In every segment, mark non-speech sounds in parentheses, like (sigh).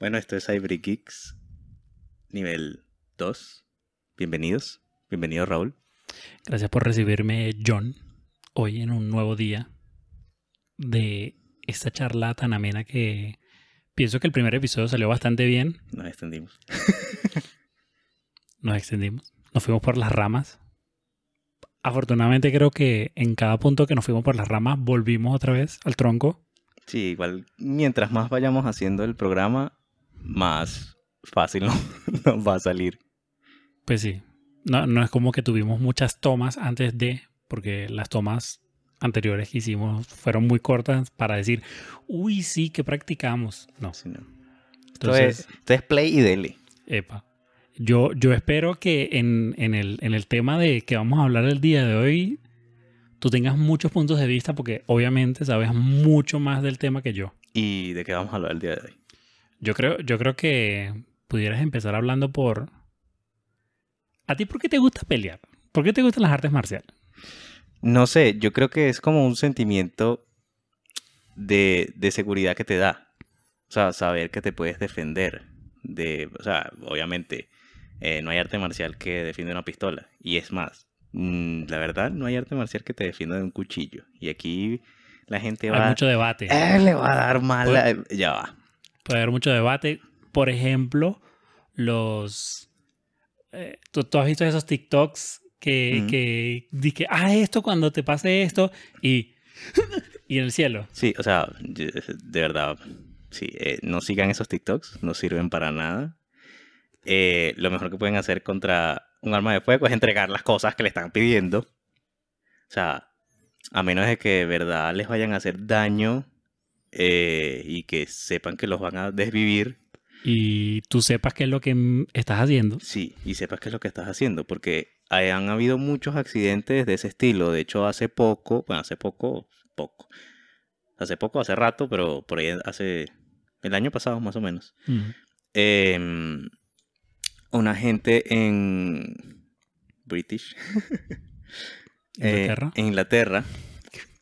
Bueno, esto es Hybrid Geeks, nivel 2. Bienvenidos. Bienvenido, Raúl. Gracias por recibirme, John, hoy en un nuevo día de esta charla tan amena que pienso que el primer episodio salió bastante bien. Nos extendimos. (laughs) Nos extendimos. Nos fuimos por las ramas. Afortunadamente creo que en cada punto que nos fuimos por las ramas volvimos otra vez al tronco. Sí, igual mientras más vayamos haciendo el programa, más fácil no- (laughs) nos va a salir. Pues sí. No, no es como que tuvimos muchas tomas antes de, porque las tomas anteriores que hicimos fueron muy cortas para decir, uy, sí, que practicamos. No. Sí, no. Entonces, es, esto es play y dele. epa. Yo, yo espero que en, en el, en el tema de que vamos a hablar el día de hoy, tú tengas muchos puntos de vista, porque obviamente sabes mucho más del tema que yo. ¿Y de qué vamos a hablar el día de hoy? Yo creo, yo creo que pudieras empezar hablando por. ¿A ti por qué te gusta pelear? ¿Por qué te gustan las artes marciales? No sé, yo creo que es como un sentimiento de, de seguridad que te da. O sea, saber que te puedes defender. De, o sea, obviamente, eh, no hay arte marcial que defienda una pistola. Y es más, mm, la verdad, no hay arte marcial que te defienda de un cuchillo. Y aquí la gente va... Hay mucho debate. Eh, le va a dar mala... Ya va. Puede haber mucho debate. Por ejemplo, los. eh, ¿tú, tú has visto esos TikToks que, Ujú. que dije, ah, esto cuando te pase esto y. y en el cielo. Sí, o sea, de verdad, sí, eh, no sigan esos TikToks, no sirven para nada. Eh, lo mejor que pueden hacer contra un arma de fuego es entregar las cosas que le están pidiendo. O sea, a menos de que de verdad les vayan a hacer daño eh, y que sepan que los van a desvivir, Y tú sepas qué es lo que mm, estás haciendo. sí, y sepas qué es lo que estás haciendo, porque han habido muchos accidentes de ese estilo. De hecho, hace poco, bueno, hace poco, poco, hace poco, hace rato, pero por ahí hace el año pasado más o menos, Ujú. em, una gente en British, (laughs) eh, Inglaterra. en Inglaterra,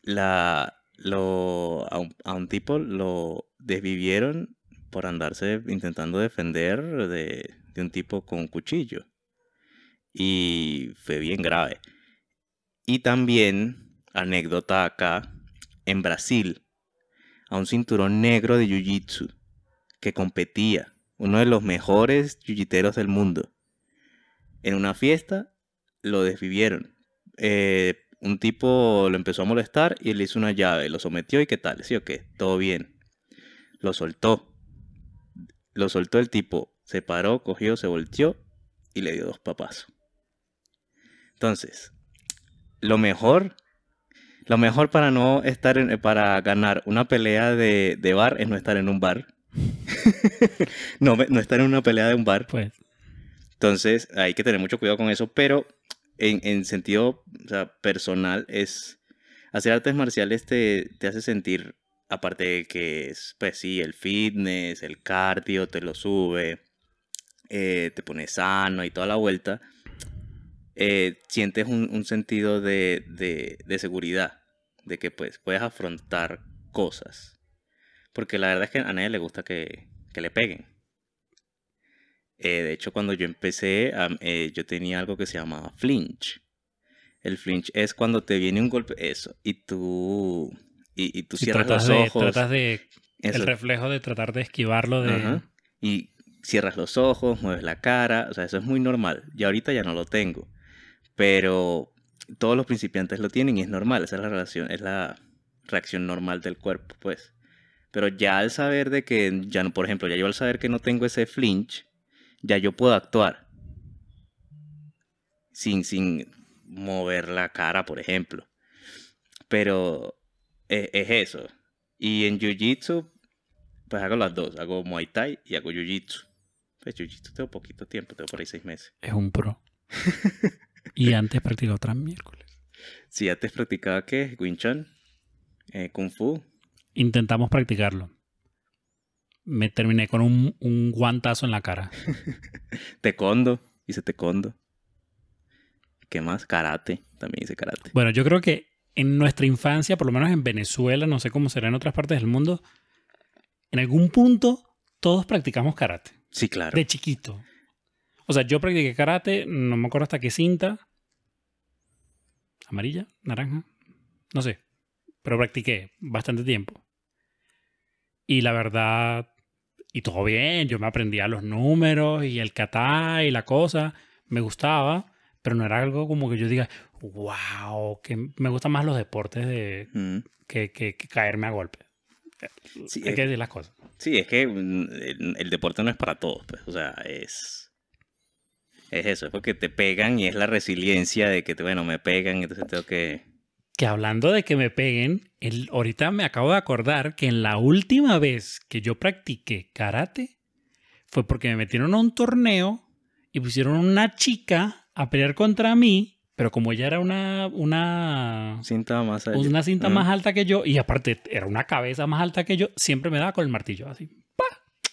la, lo, a, un, a un tipo lo desvivieron por andarse intentando defender de, de un tipo con un cuchillo. Y fue bien grave. Y también, anécdota acá, en Brasil, a un cinturón negro de Jiu-Jitsu que competía, uno de los mejores jiu-jiteros del mundo. En una fiesta lo desvivieron. Eh, un tipo lo empezó a molestar y le hizo una llave, lo sometió y qué tal, sí o qué, todo bien. Lo soltó. Lo soltó el tipo, se paró, cogió, se volteó y le dio dos papazos. Entonces, lo mejor, lo mejor para no estar en, para ganar una pelea de, de bar es no estar en un bar. (laughs) no, no estar en una pelea de un bar. Pues. Entonces hay que tener mucho cuidado con eso, pero en, en sentido personal es hacer artes marciales te, te hace sentir, aparte de que es, pues sí, el fitness, el cardio, te lo sube, eh, te pone sano y toda la vuelta, eh, sientes un, un sentido de, de, de seguridad, de que pues puedes afrontar cosas. Porque la verdad es que a nadie le gusta que, que le peguen. Eh, de hecho, cuando yo empecé, eh, yo tenía algo que se llamaba flinch. El flinch es cuando te viene un golpe, eso, y tú, y, y tú Y cierras tratas los de, ojos. tratas de eso, el reflejo de tratar de esquivarlo de ajá, y cierras los ojos, mueves la cara, o sea, eso es muy normal. Y ahorita ya no lo tengo, pero todos los principiantes lo tienen y es normal, esa es la relación, es la reacción normal del cuerpo, pues. Pero ya al saber de que, ya no, por ejemplo, ya yo al saber que no tengo ese flinch, ya yo puedo actuar. Sin, sin mover la cara, por ejemplo. Pero e- es, eso. Y en Jiu-Jitsu, pues hago las dos. Hago Muay Thai y hago Jiu-Jitsu. Pues Jiu-Jitsu tengo poquito tiempo, tengo por ahí seis meses. es un pro. (laughs) y antes practicó otras miércoles. Si antes practicaba, ¿qué? Wing Chun, eh, Kung Fu. Intentamos practicarlo. Me terminé con un, un guantazo en la cara. (laughs) Taekwondo, hice Taekwondo. ¿Qué más? Karate, también hice karate. Bueno, yo creo que en nuestra infancia, por lo menos en Venezuela, no sé cómo será en otras partes del mundo, en algún punto todos practicamos karate. Sí, claro. De chiquito. O sea, yo practiqué karate, no me acuerdo hasta qué cinta. Amarilla, naranja, no sé. Pero practiqué bastante tiempo. Y la verdad, y todo bien, yo me aprendía los números y el kata y la cosa, me gustaba, pero no era algo como que yo diga, wow, que me gustan más los deportes de, Mm. que, que- que caerme a golpe. Sí, Hay es- que decir las cosas. Sí, es que mm, el, el deporte no es para todos, pues. O sea, es. Es eso, es porque te pegan y es la resiliencia de que, bueno, me pegan, entonces tengo que. Que hablando de que me peguen, el, ahorita me acabo de acordar que en la última vez que yo practiqué karate fue porque me metieron a un torneo y pusieron una chica a pelear contra mí, pero como ella era una, una, Cinta más allá. una cinta más alta que yo y aparte era una cabeza más alta que yo, siempre me daba con el martillo así,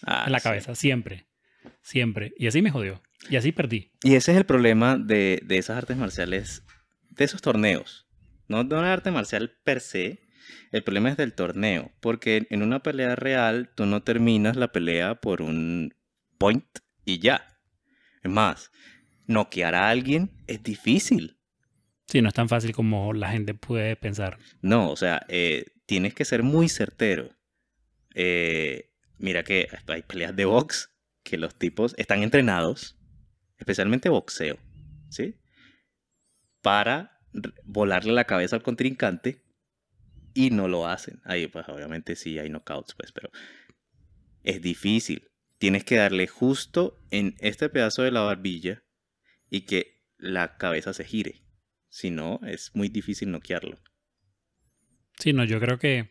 ah, en la sí. cabeza, siempre, siempre. Y así me jodió. Y así perdí. Y ese es el problema de, de esas artes marciales, de esos torneos. No de una arte marcial per se. El problema es del torneo. Porque en una pelea real, tú no terminas la pelea por un point y ya. Es más, noquear a alguien es difícil. Sí, no es tan fácil como la gente puede pensar. No, o sea, eh, tienes que ser muy certero. Eh, mira que hay peleas de box que los tipos están entrenados, especialmente boxeo, ¿sí? Para volarle la cabeza al contrincante y no lo hacen. Ahí, pues obviamente sí hay knockouts, pues, pero es difícil. Tienes que darle justo en este pedazo de la barbilla y que la cabeza se gire. Si no, es muy difícil noquearlo. Sí, no, yo creo que,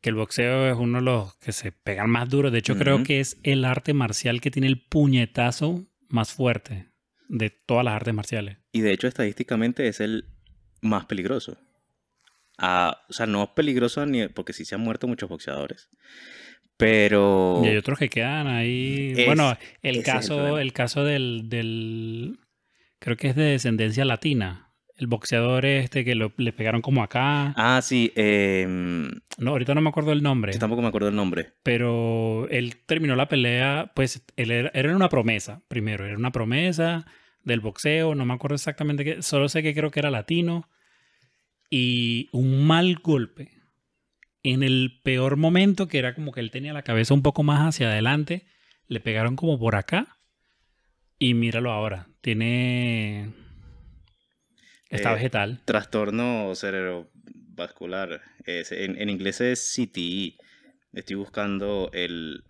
que el boxeo es uno de los que se pegan más duro. De hecho, creo que es el arte marcial que tiene el puñetazo más fuerte de todas las artes marciales. Y de hecho, estadísticamente es el más peligroso. Ah, o sea, no es peligroso ni porque sí se han muerto muchos boxeadores. Pero. Y hay otros que quedan ahí. Es- bueno, el el caso, problema. el, caso del, del. Creo que es de descendencia latina. El boxeador este que lo- le pegaron como acá. Ah, sí. em, No, ahorita no me acuerdo el nombre. yo tampoco me acuerdo el nombre. pero él terminó la pelea, pues él era, era una promesa, primero, era una promesa del boxeo, no me acuerdo exactamente qué, solo sé que creo que era latino, y un mal golpe en el peor momento, que era como que él tenía la cabeza un poco más hacia adelante, le pegaron como por acá, y míralo ahora, tiene... Está Eh, vegetal. Trastorno cerebrovascular. Es- en, en inglés es CTE. Estoy buscando el,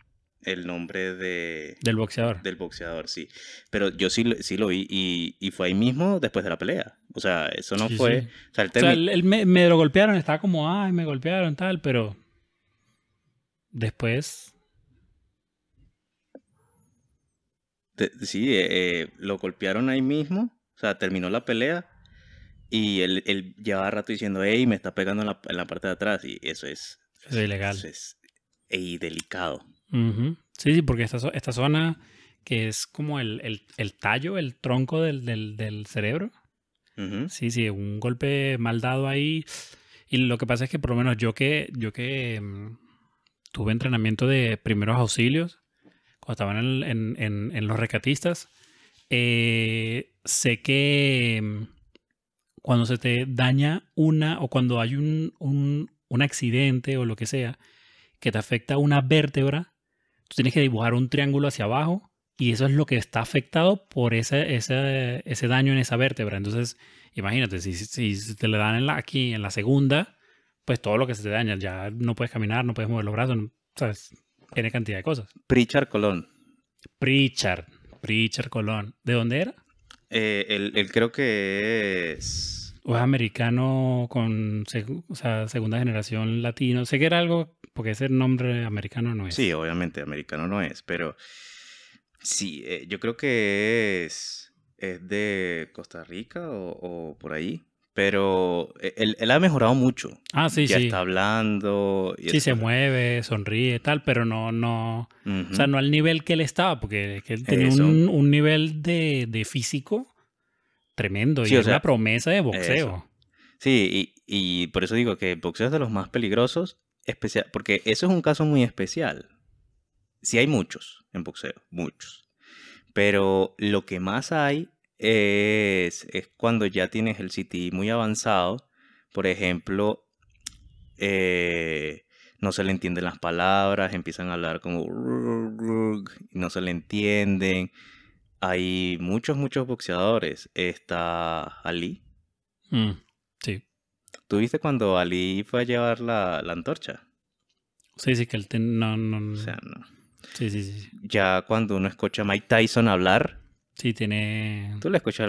el nombre de, Del boxeador. del boxeador, sí. Pero yo sí, lo- sí lo vi y, y fue ahí mismo después de la pelea. O sea, eso no Sí, fue... sí. O sea, el O sea, termi- él, él me, me lo golpearon, estaba como, ay, me golpearon, tal, pero después, sí, eh, eh, lo golpearon ahí mismo, o sea, terminó la pelea y él, él llevaba rato diciendo, hey, me está pegando en la, en la parte de atrás y eso es... es ilegal. Eso es ey, delicado. Sí, sí, porque esta, esta zona que es como el, el- el tallo, el tronco del, del- del cerebro, sí, sí, un golpe mal dado ahí. Y lo que pasa es que por lo menos yo que, yo que mm, tuve entrenamiento de primeros auxilios, cuando estaban en, en- en- en los recatistas, eh, sé que mm, cuando se te daña una o cuando hay un, un, un accidente o lo que sea que te afecta una vértebra, tú tienes que dibujar un triángulo hacia abajo y eso es lo que está afectado por ese, ese, ese daño en esa vértebra. Entonces, imagínate, si, si, te le dan en la, aquí en la segunda, pues todo lo que se te daña, ya no puedes caminar, no puedes mover los brazos, no- ¿sabes? Tiene cantidad de cosas. Pritchard Colón. Pritchard, Pritchard Colón. ¿De dónde era? Eh, él, él creo que es... ¿O es americano con o sea, segunda generación latino? Sé que era algo, porque ese nombre americano no es. Sí, obviamente, americano no es, pero sí, eh, yo creo que es, es de Costa Rica o, o por ahí, pero e, él, él ha mejorado mucho. Ah, sí, ya sí. está hablando. y Sí, se mueve, sonríe, tal, pero no, no, o sea, no al nivel que él estaba, porque que él tenía un, un nivel de, de físico tremendo Sí, y o era sea, una promesa de boxeo. eso. Sí, y, y por eso digo que el boxeo es de los más peligrosos, especial, porque eso es un caso muy especial. sí hay muchos en boxeo, muchos. Pero lo que más hay es, es cuando ya tienes el CTI muy avanzado. Por ejemplo, eh, no se le entienden las palabras, empiezan a hablar como no se le entienden. Hay muchos, muchos boxeadores. Está Ali. Mm, sí. ¿Tú viste cuando Ali fue a llevar la, la antorcha? Sí, sí, que él no, no, O sea, no. Sí, sí, sí. Ya cuando uno escucha a Mike Tyson hablar, Sí, tiene. tú le escuchas.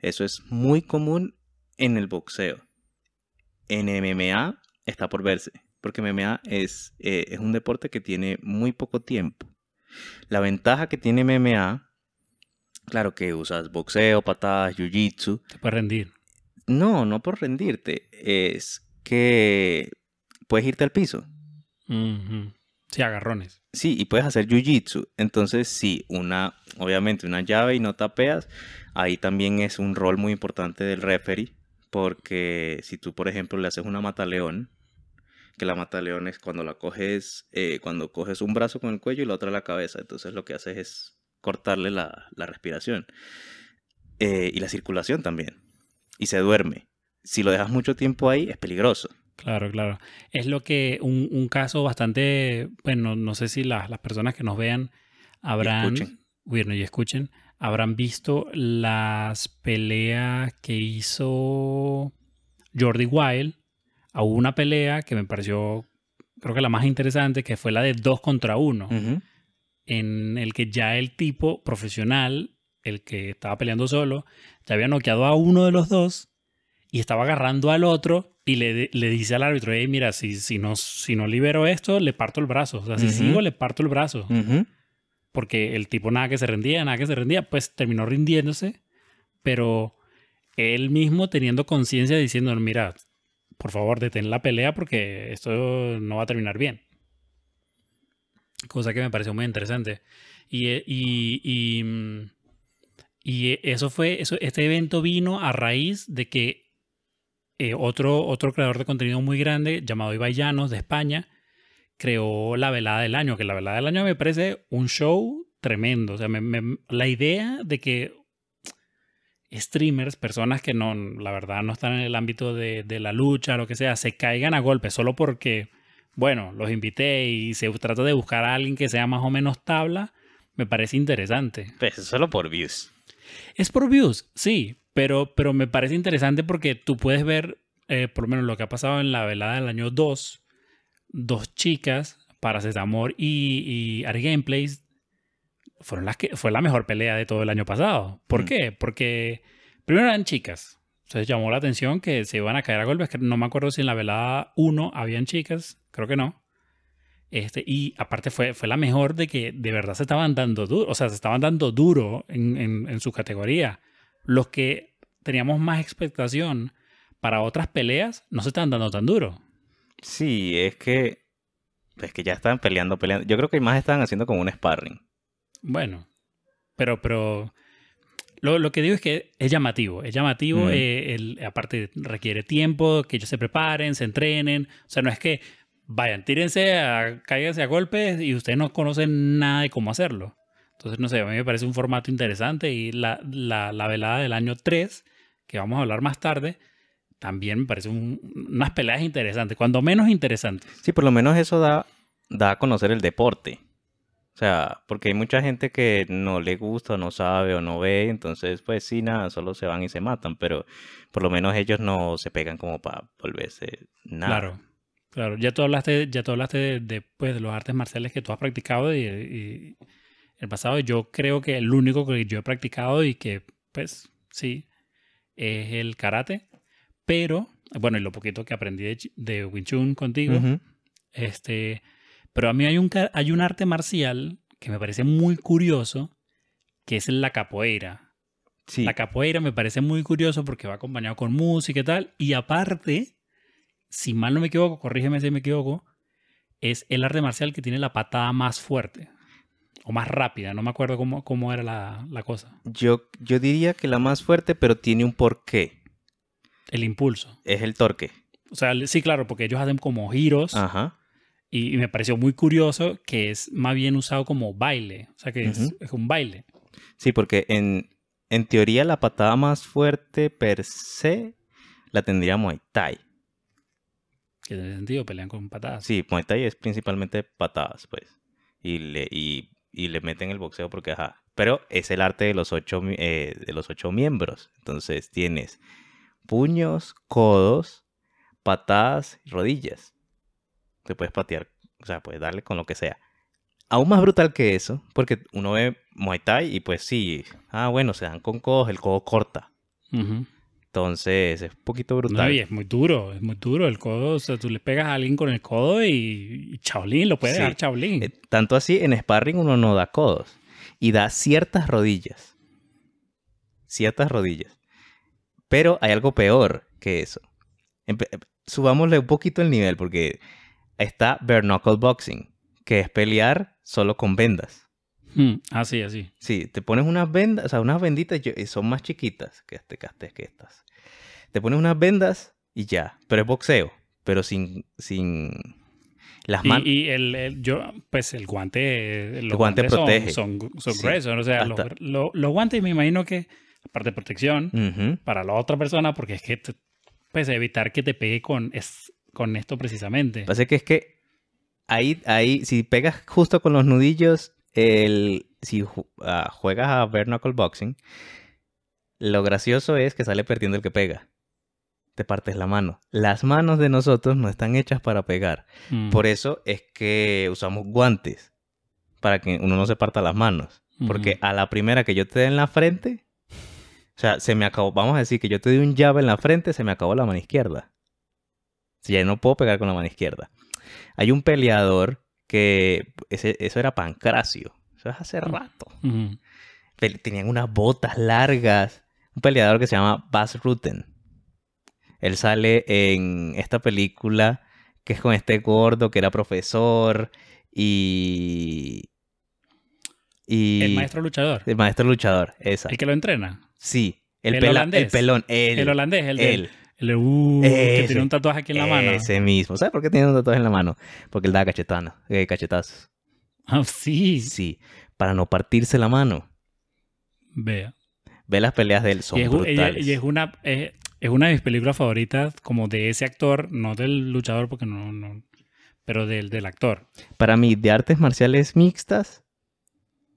Eso es muy común en el boxeo. En MMA está por verse, porque MMA es, eh, es un deporte que tiene muy poco tiempo. La ventaja que tiene MMA, claro que usas boxeo, patadas, jiu-jitsu, Te puede rendir. no, no por rendirte, es que puedes irte al piso. Sí, agarrones. Sí, y puedes hacer jiu-jitsu. Entonces, sí, una, obviamente una llave y no tapeas. Ahí también es un rol muy importante del referee. Porque si tú, por ejemplo, le haces una mataleón, que la mataleón es cuando la coges, eh, cuando coges un brazo con el cuello y la otra la cabeza. Entonces lo que haces es cortarle la, la respiración. Eh, y la circulación también. Y se duerme. Si lo dejas mucho tiempo ahí, es peligroso. Claro, claro. Es lo que un, un caso bastante, bueno, no sé si las, las personas que nos vean habrán, escuchen. bueno, y escuchen, habrán visto las peleas que hizo Jordi Wild. Hubo una pelea que me pareció, creo que la más interesante, que fue la de dos contra uno, en el que ya el tipo profesional, el que estaba peleando solo, ya había noqueado a uno de los dos y estaba agarrando al otro y le, le dice al árbitro, hey, mira, si, si, no, si no libero esto, le parto el brazo. O sea, si sigo, le parto el brazo. Porque el tipo nada que se rendía, nada que se rendía, pues terminó rindiéndose, pero él mismo teniendo conciencia diciendo, mira, por favor, detén la pelea porque esto no va a terminar bien. Cosa que me pareció muy interesante. Y, eh, mm, y eso fue, este evento vino a raíz de que eh, otro, otro creador de contenido muy grande, llamado Ibai de España, creó la velada del año, que la velada del año me parece un show tremendo. O sea, la idea de que streamers, personas que no, la verdad no están en el ámbito de, de la lucha, lo que sea, se caigan a golpes solo porque, bueno, los invité y se trata de buscar a alguien que sea más o menos tabla, me parece interesante. Pues solo por views. Es por views, sí, pero, pero me parece interesante porque tú puedes ver, eh, por lo menos lo que ha pasado en la velada del año 2, dos chicas, Paracetamol y, y Ari Gameplays, fueron las que, fue la mejor pelea de todo el año pasado. ¿Por Mm. qué? Porque primero eran chicas. Entonces llamó la atención que se iban a caer a golpes. que No me acuerdo si en la velada 1 habían chicas, creo que no. Este, y aparte fue, fue la mejor de que de verdad se estaban dando duro, o sea, se estaban dando duro en, en, en su categoría. Los que teníamos más expectación para otras peleas no se están dando tan duro. Sí, es que. Es que ya están peleando, peleando. Yo creo que más están haciendo como un sparring. Bueno, pero, pero lo, lo que digo es que es llamativo. Es llamativo, Mm. eh, el- aparte requiere tiempo, que ellos se preparen, se entrenen. O sea, no es que vayan, tírense, a, cáiganse a golpes y ustedes no conocen nada de cómo hacerlo. Entonces, no sé, a mí me parece un formato interesante y la, la, la velada del año 3, que vamos a hablar más tarde, también me parece un- unas peleas interesantes, cuando menos interesantes. Sí, por lo menos eso da, da a conocer el deporte. O sea, porque hay mucha gente que no le gusta, o no sabe o no ve, entonces pues sí, nada, solo se van y se matan, pero por lo menos ellos no se pegan como para volverse nada. Claro, claro. Ya tú hablaste, ya tú hablaste de, de, pues, de los artes marciales que tú has practicado y, y el pasado. Yo creo que el único que yo he practicado y que, pues, sí, es el karate. Pero, bueno, y lo poquito que aprendí de, Wing Chun contigo, este, pero a mí hay un, hay un arte marcial que me parece muy curioso, que es la capoeira. Sí, La capoeira me parece muy curioso porque va acompañado con música y tal. Y aparte, si mal no me equivoco, corrígeme si me equivoco, es el arte marcial que tiene la patada más fuerte o más rápida. No me acuerdo cómo, cómo era la, la cosa. yo, yo diría que la más fuerte, pero tiene un porqué. El impulso. Es el torque. O sea, sí, claro, porque ellos hacen como giros Ajá. Y, y me pareció muy curioso que es más bien usado como baile. O sea, que es, un baile. Sí, porque en, en teoría la patada más fuerte per se la tendría Muay Thai. Que en ese sentido pelean con patadas. Sí, Muay Thai es principalmente patadas, pues. Y le, y, y le meten el boxeo porque, ajá. Pero es el arte de los ocho, eh, de los ocho miembros. Entonces tienes puños, codos, patadas y rodillas. Te puedes patear, o sea, puedes darle con lo que sea. Aún más brutal que eso, porque uno ve Muay Thai y pues sí, ah, bueno, se dan con codos, el codo corta. Entonces es un poquito No, brutal. y es muy duro, es muy duro el codo. O sea, tú le pegas a alguien con el codo y, y chaolín, lo puedes Sí. dejar chaolín. Eh, tanto así, en sparring uno no da codos y da ciertas rodillas. Ciertas rodillas. Pero hay algo peor que eso. Empe- eh, subámosle un poquito el nivel porque está bare knuckle boxing, que es pelear solo con vendas. Mm, Ah, sí, así. Sí, te pones unas vendas, o sea, unas benditas yo- y son más chiquitas que, este, que, este- que estas. Te pones unas vendas y ya, pero es boxeo, pero sin, sin las Y, manos. y el, el- yo, pues el guante, los guante guantes son- protege. Son, son, Sí, gruesos. O sea, los, hasta- lo- los guantes me imagino que, aparte de protección, Ujú. para la otra persona, porque es que, te- pues evitar que te pegue con, es, con esto precisamente. Pasa que es que ahí, ahí, si pegas justo con los nudillos, el, si ah, juegas a bare knuckle boxing, lo gracioso es que sale perdiendo el que pega. Te partes la mano. Las manos de nosotros no están hechas para pegar. Mm. Por eso es que usamos guantes. Para que uno no se parta las manos. Porque a la primera que yo te dé en la frente, o sea, se me acabó, vamos a decir que yo te di un llave en la frente, se me acabó la mano izquierda. Sea, ya no puedo pegar con la mano izquierda. Hay un peleador que, ese- eso era Pancracio, eso es hace rato. Tenían unas botas largas. Un peleador que se llama Bas Rutten. Él sale en esta película que es con este gordo que era profesor y... y El maestro luchador. el maestro luchador, esa. El que lo entrena. Sí, el, el pela- holandés. el pelón, él. El holandés, el de, él. El de, uh, que tiene un tatuaje aquí en la mano. Ese mismo. ¿Sabes por qué tiene un tatuaje en la mano? Porque él da cachetano, eh, cachetazos. Ah, sí. Sí, para no partirse la mano. Vea. Ve las peleas de él, son y es, brutales. y es una es, es una de mis películas favoritas como de ese actor, no del luchador porque no, no pero del, del actor. Para mí, de artes marciales mixtas,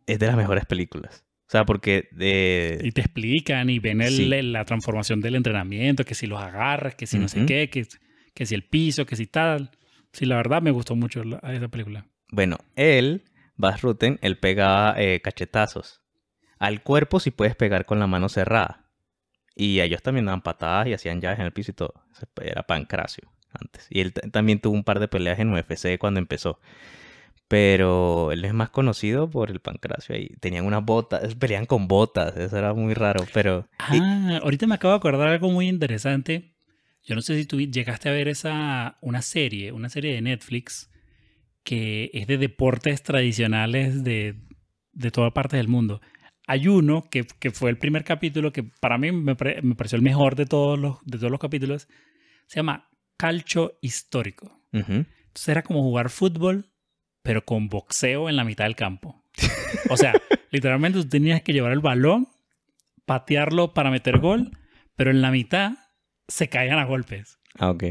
es de las mejores películas. O sea, porque de... Y te explican y ven el- Sí. la transformación del entrenamiento, que si los agarras, que si no sé qué, que, que si el piso, que si tal. Sí, la verdad me gustó mucho la- esa película. Bueno, él, Bas Rutten, él pegaba eh, cachetazos. Al cuerpo sí puedes pegar con la mano cerrada. Y ellos también daban patadas y hacían llaves en el piso y todo. Era Pancracio antes. Y él también tuvo un par de peleas en UFC cuando empezó. Pero él es más conocido por el Pancracio ahí. Tenían unas botas, (laughs) pelean con botas. Eso era muy raro, pero... Ah, ahorita me acabo de acordar algo muy interesante. Yo no sé si tú llegaste a ver esa una serie, una serie de Netflix que es de deportes tradicionales de, de toda parte del mundo. Hay uno que, que fue el primer capítulo que para mí me, me pareció el mejor de todos los, de todos los capítulos. Se llama Calcio Histórico. Entonces era como jugar fútbol, pero con boxeo en la mitad del campo. O sea, (laughs) literalmente tú tenías que llevar el balón, patearlo para meter gol, pero en la mitad se caían a golpes. Ah, ok.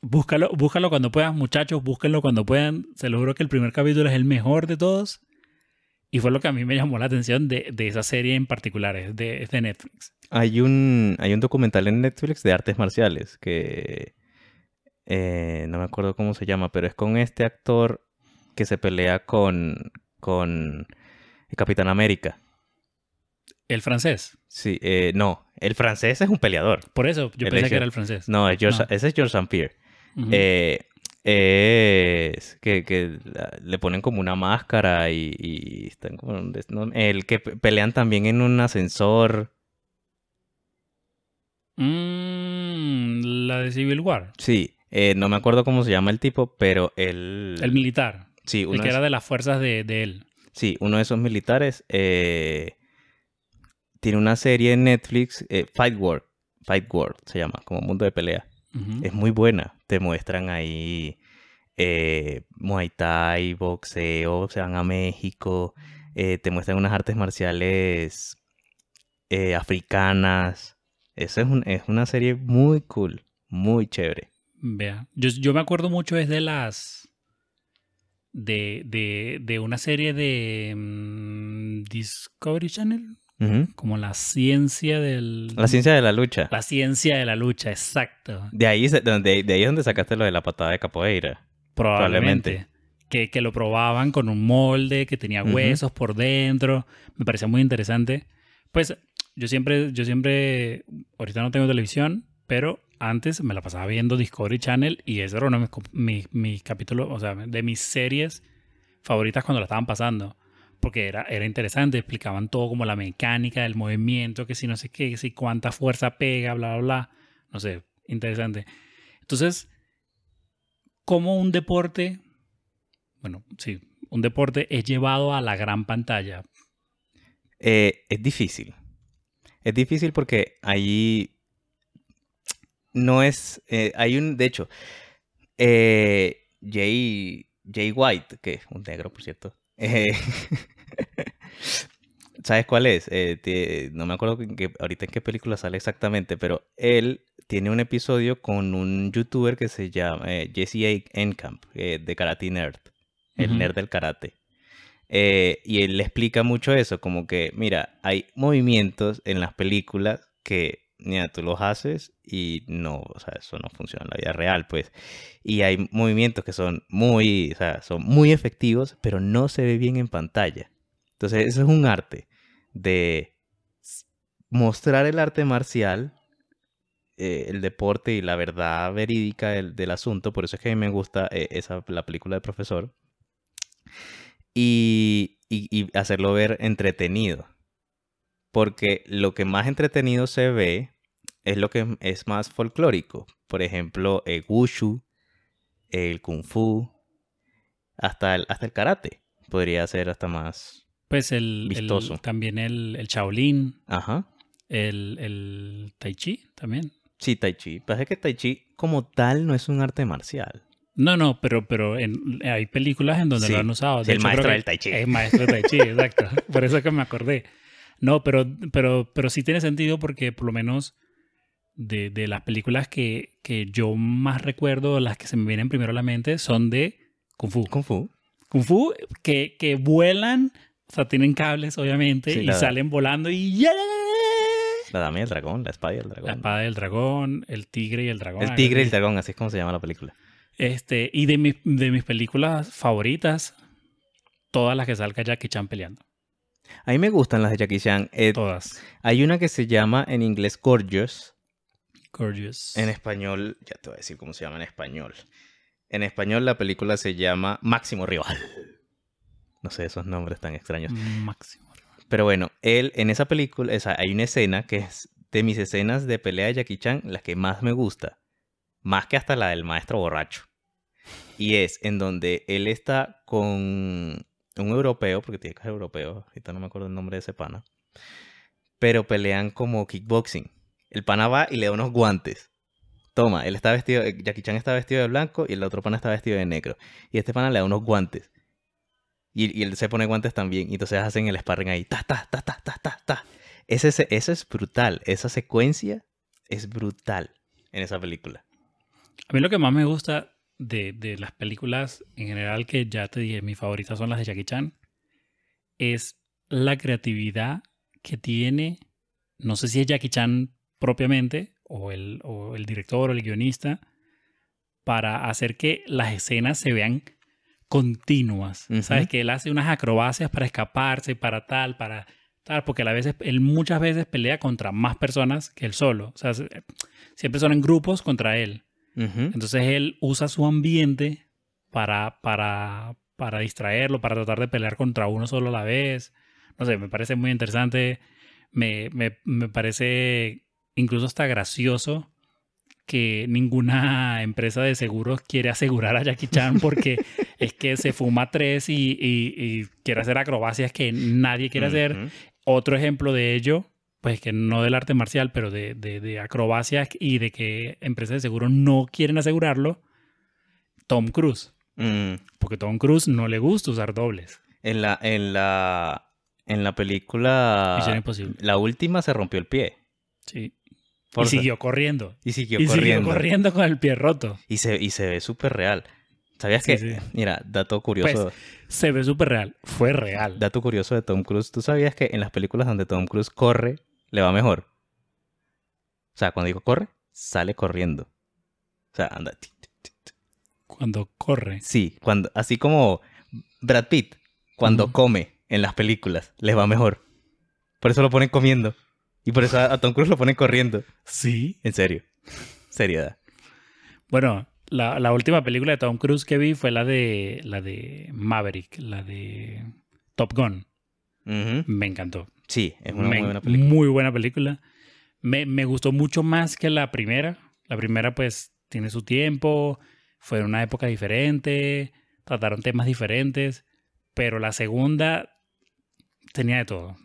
Búscalo, búscalo cuando puedan, muchachos, búsquenlo cuando puedan. Se lo juro que el primer capítulo es el mejor de todos. Y fue lo que a mí me llamó la atención de, de esa serie en particular, es de, es de Netflix. Hay un, hay un documental en Netflix de artes marciales que eh, no me acuerdo cómo se llama, pero es con este actor que se pelea con, con el Capitán América. El francés. Sí, eh, no, el francés es un peleador. Por eso yo El pensé hecho- que era el francés. No, es George- No. ese es George St. Pierre. Eh, es que, le ponen como una máscara y, y están como... no, el que pe- pelean también en un ascensor. Mm, la de Civil War. Sí, eh, no me acuerdo cómo se llama el tipo, pero él... El militar. Sí, El uno que es- era de las fuerzas de, de él. Sí, uno de esos militares eh, tiene una serie en Netflix, eh, Fight World, Fight World se llama, como mundo de pelea. Es muy buena. Te muestran ahí eh, Muay Thai, boxeo, se van a México, te muestran unas artes marciales africanas. Eso es, un- es una serie muy cool, muy chévere. Vea, yo, yo me acuerdo mucho es de las... De, de, de una serie de mm, Discovery Channel, como la ciencia del... La ciencia de la lucha. La ciencia de la lucha, exacto. De ahí, de ahí es donde sacaste lo de la patada de capoeira. Probablemente. Que, que lo probaban con un molde que tenía huesos por dentro. Me parecía muy interesante. Pues yo siempre, yo siempre, ahorita no tengo televisión, pero antes me la pasaba viendo Discovery Channel y ese era uno de mis, capítulos, o sea, de mis series favoritas cuando la estaban pasando. Porque era, era interesante, explicaban todo como la mecánica del movimiento, que si no sé qué, que si cuánta fuerza pega, bla, bla, bla. No sé, interesante. Entonces, como un deporte, bueno, sí, un deporte es llevado a la gran pantalla. Eh, es difícil. Es difícil porque ahí no es. eh, hay un. De hecho, eh, Jay, Jay White, que es un negro, por cierto. eh, (laughs) ¿Sabes cuál es? No me acuerdo qué- ahorita en qué película sale exactamente, pero él tiene un episodio con un youtuber que se llama Jesse A. Encamp, eh, de Karate Nerd, el nerd del karate. Eh, y él le explica mucho eso, como que, mira, hay movimientos en las películas que, mira, tú los haces y no, o sea, eso no funciona en la vida real, pues. Y hay movimientos que son muy, o sea, son muy efectivos, pero no se ve bien en pantalla. Entonces, eso es un arte de mostrar el arte marcial, eh, el deporte y la verdad verídica del, asunto. Por eso es que a mí me gusta eh, esa, la película del profesor y- y hacerlo ver entretenido. Porque lo que más entretenido se ve es lo que es más folclórico. Por ejemplo, el wushu, el kung fu, hasta el, hasta el karate. Podría ser hasta más. Pues el, el- también el, el Shaolin, Ajá. el, el Tai Chi también. Sí, Tai Chi. Pasa que Tai Chi como tal no es un arte marcial. No, no, pero, pero en- hay películas en donde Sí, lo han usado. De el hecho, maestro del Tai Chi. Es maestro de Tai Chi, exacto. (laughs) Por eso es que me acordé. No, pero, pero, pero sí tiene sentido porque por lo menos de, de las películas que, que yo más recuerdo, las que se me vienen primero a la mente, son de Kung Fu. Kung Fu. Kung Fu que, que vuelan, o sea, tienen cables obviamente, Sí, y la- salen volando y ¡ya! La dama y el dragón, la espada y el La dragón. espada del dragón, el tigre y el dragón. el tigre y el dragón, así es como se llama la película. Este, y de, mis- de mis películas favoritas, todas las que salga Jackie Chan peleando. A mí me gustan las de Jackie Chan. Eh, Todas. hay una que se llama en inglés Gorgeous. Gorgeous. En español, ya te voy a decir cómo se llama en español. En español la película se llama Máximo Rival. No sé esos nombres tan extraños. Máximo. Pero bueno, él en esa película, esa, hay una escena que es de mis escenas de pelea de Jackie Chan, la que más me gusta. Más que hasta la del maestro borracho. Y es en donde él está con un europeo, porque tiene que ser europeo, ahorita no me acuerdo el nombre de ese pana. Pero pelean como kickboxing. El pana va y le da unos guantes. Toma, él está vestido, eh, Jackie Chan está vestido de blanco y el otro pana está vestido de negro. Y este pana le da unos guantes. Y, y él se pone guantes también. Y entonces hacen el sparring ahí. Ta, ta, ta, ta, ta, ta, ta. Ese, eso es brutal. Esa secuencia es brutal en esa película. A mí lo que más me gusta de, de las películas en general, que ya te dije, mis favoritas son las de Jackie Chan, es la creatividad que tiene, no sé si es Jackie Chan propiamente, o el, o el director o el guionista, para hacer que las escenas se vean continuas. Ujú. ¿Sabes? Que él hace unas acrobacias para escaparse, para tal, para tal, porque a veces, él muchas veces pelea contra más personas que él solo. O sea, se- siempre son en grupos contra él. Ujú. Entonces él usa su ambiente para, para, para distraerlo, para tratar de pelear contra uno solo a la vez. No sé, me parece muy interesante. Me, me, me parece incluso hasta gracioso que ninguna (laughs) empresa de seguros quiere asegurar a Jackie Chan porque (laughs) es que se fuma tres y, y- y quiere hacer acrobacias que nadie quiere hacer. Ujú. Otro ejemplo de ello, pues que no del arte marcial, pero de, de, de acrobacias y de que empresas de seguro no quieren asegurarlo, Tom Cruise. Mm, Porque Tom Cruise no le gusta usar dobles. en la, en la, en la película, Misión Imposible. la última se rompió el pie. Sí. Por- y siguió corriendo. y siguió y corriendo. siguió corriendo con el pie roto. Y se, y se ve súper real. ¿Sabías Sí, que, sí. mira, dato curioso, Se ve súper real. Fue real. dato curioso de Tom Cruise, ¿tú sabías que en las películas donde Tom Cruise corre, le va mejor? O sea, cuando digo corre, sale corriendo. O sea, anda. Cuando corre. Sí, cuando, así como Brad Pitt, cuando come en las películas, les va mejor. Por eso lo ponen comiendo. Y por eso a a Tom Cruise lo ponen corriendo. Sí. En serio. Seriedad. Bueno, la, la última película de Tom Cruise que vi fue la de la de Maverick, la de Top Gun. Me encantó. Sí, es una Me- muy buena película. muy buena película. Me, me gustó mucho más que la primera. La primera, pues, tiene su tiempo. Fue en una época diferente. Trataron temas diferentes. Pero la segunda tenía de todo.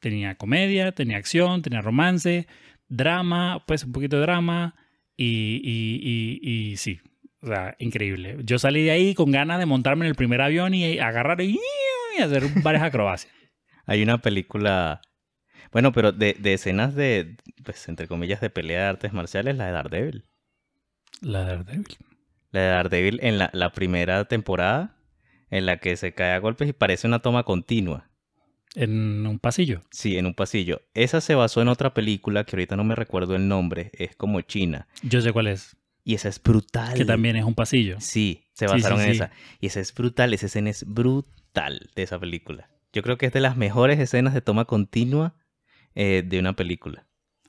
Tenía comedia, tenía acción, tenía romance, drama, pues un poquito de drama. Y, y, y, y sí, o sea, increíble. Yo salí de ahí con ganas de montarme en el primer avión y agarrar y, y hacer varias acrobacias. Hay una película. Bueno, pero de, de escenas de, pues, entre comillas, de pelea de artes marciales, la de Daredevil. La de Daredevil. La de Daredevil en la, la primera temporada, en la que se cae a golpes y parece una toma continua. En un pasillo. Sí, en un pasillo. Esa se basó en otra película que ahorita no me recuerdo el nombre, es como China. Yo sé cuál es. Y esa es brutal. Que también es un pasillo. Sí, se Sí, basaron sí, en sí. esa. Y esa es brutal, esa escena es brutal de esa película. Yo creo que es de las mejores escenas de toma continua eh, de una película.